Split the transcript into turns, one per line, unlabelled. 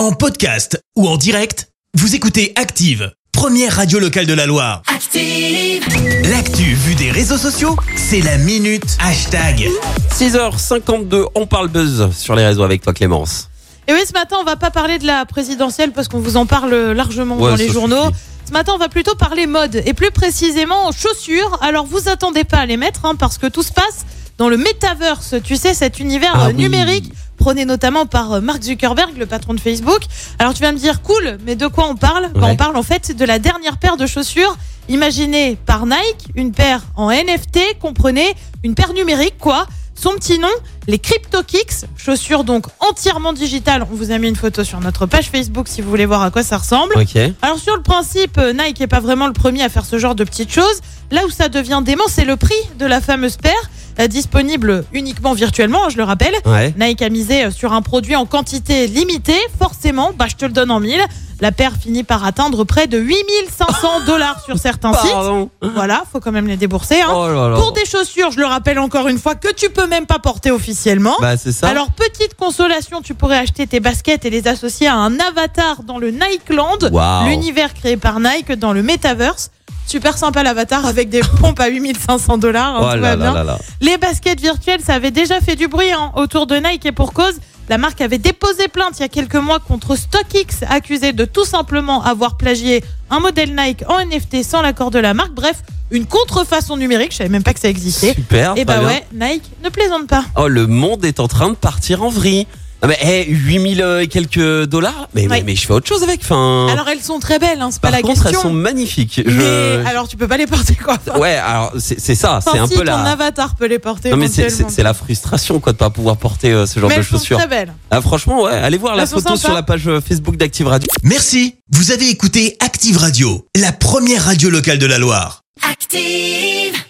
En podcast ou en direct, vous écoutez Active, première radio locale de la Loire.
Active.
L'actu vue des réseaux sociaux, c'est la minute hashtag.
6h52, on parle buzz sur les réseaux avec toi Clémence.
Et oui, ce matin, on va pas parler de la présidentielle parce qu'on vous en parle largement
Ouais,
dans les journaux.
suffit.
Ce matin, on va plutôt parler mode et plus précisément chaussures. Alors, vous attendez pas à les mettre hein, parce que tout se passe dans le metaverse. Tu sais, cet univers
Ah oui.
Numérique prôné notamment par euh, Mark Zuckerberg, le patron de Facebook. Alors, tu vas me dire, cool, mais de quoi on parle? Bah,
Ouais.
On parle en fait de la dernière paire de chaussures imaginée par Nike, une paire en NFT, comprenez, une paire numérique, quoi. Son petit nom, les CryptoKicks, chaussures donc entièrement digitales. On vous a mis une photo sur notre page Facebook si vous voulez voir à quoi ça ressemble.
Ok.
Alors sur le principe, euh, Nike n'est pas vraiment le premier à faire ce genre de petites choses. Là où ça devient dément, c'est le prix de la fameuse paire, disponible uniquement virtuellement, je le rappelle.
Ouais.
Nike a misé euh, sur un produit en quantité limitée, forcément, bah, je te le donne en mille. La paire finit par atteindre près de 8500 dollars sur certains sites.
Pardon.
Voilà, faut quand même les débourser. Hein.
Oh là là.
Pour des chaussures, je le rappelle encore une fois, que tu peux même pas porter officiellement.
Bah c'est ça.
Alors, petite consolation, tu pourrais acheter tes baskets et les associer à un avatar dans le Nikeland,
Waouh.
l'univers créé par Nike dans le Metaverse. Super sympa l'avatar avec des pompes à 8500 dollars.
Oh là là.
Les baskets virtuelles, ça avait déjà fait du bruit hein, autour de Nike et pour cause. La marque avait déposé plainte il y a quelques mois contre StockX, accusé de tout simplement avoir plagié un modèle Nike en NFT sans l'accord de la marque. Bref, une contrefaçon numérique. Je savais même pas que ça existait.
Super.
Et
très
bah
bien.
ouais, Nike ne plaisante pas.
Oh le monde est en train de partir en vrille. Ah mais hey, 8000 euh, et quelques dollars. Mais, mais,
Ouais.
mais je fais autre chose avec. Enfin.
Alors elles sont très belles, hein, c'est
par
pas la
contre
question.
elles sont magnifiques. Je-
Mais alors tu peux pas les porter quoi.
Ouais alors c'est c'est ça. C'est un
si,
peu
ton
la.
avatar peut les porter.
Non mais c'est- la frustration quoi de pas pouvoir porter euh, ce genre
Mais
de
elles sont
chaussures.
très belles.
Ah, franchement ouais, allez voir la
Elles sont
photo sur la page euh, Facebook d'Active Radio.
Merci, vous avez écouté Active Radio, la première radio locale de la Loire.
Active.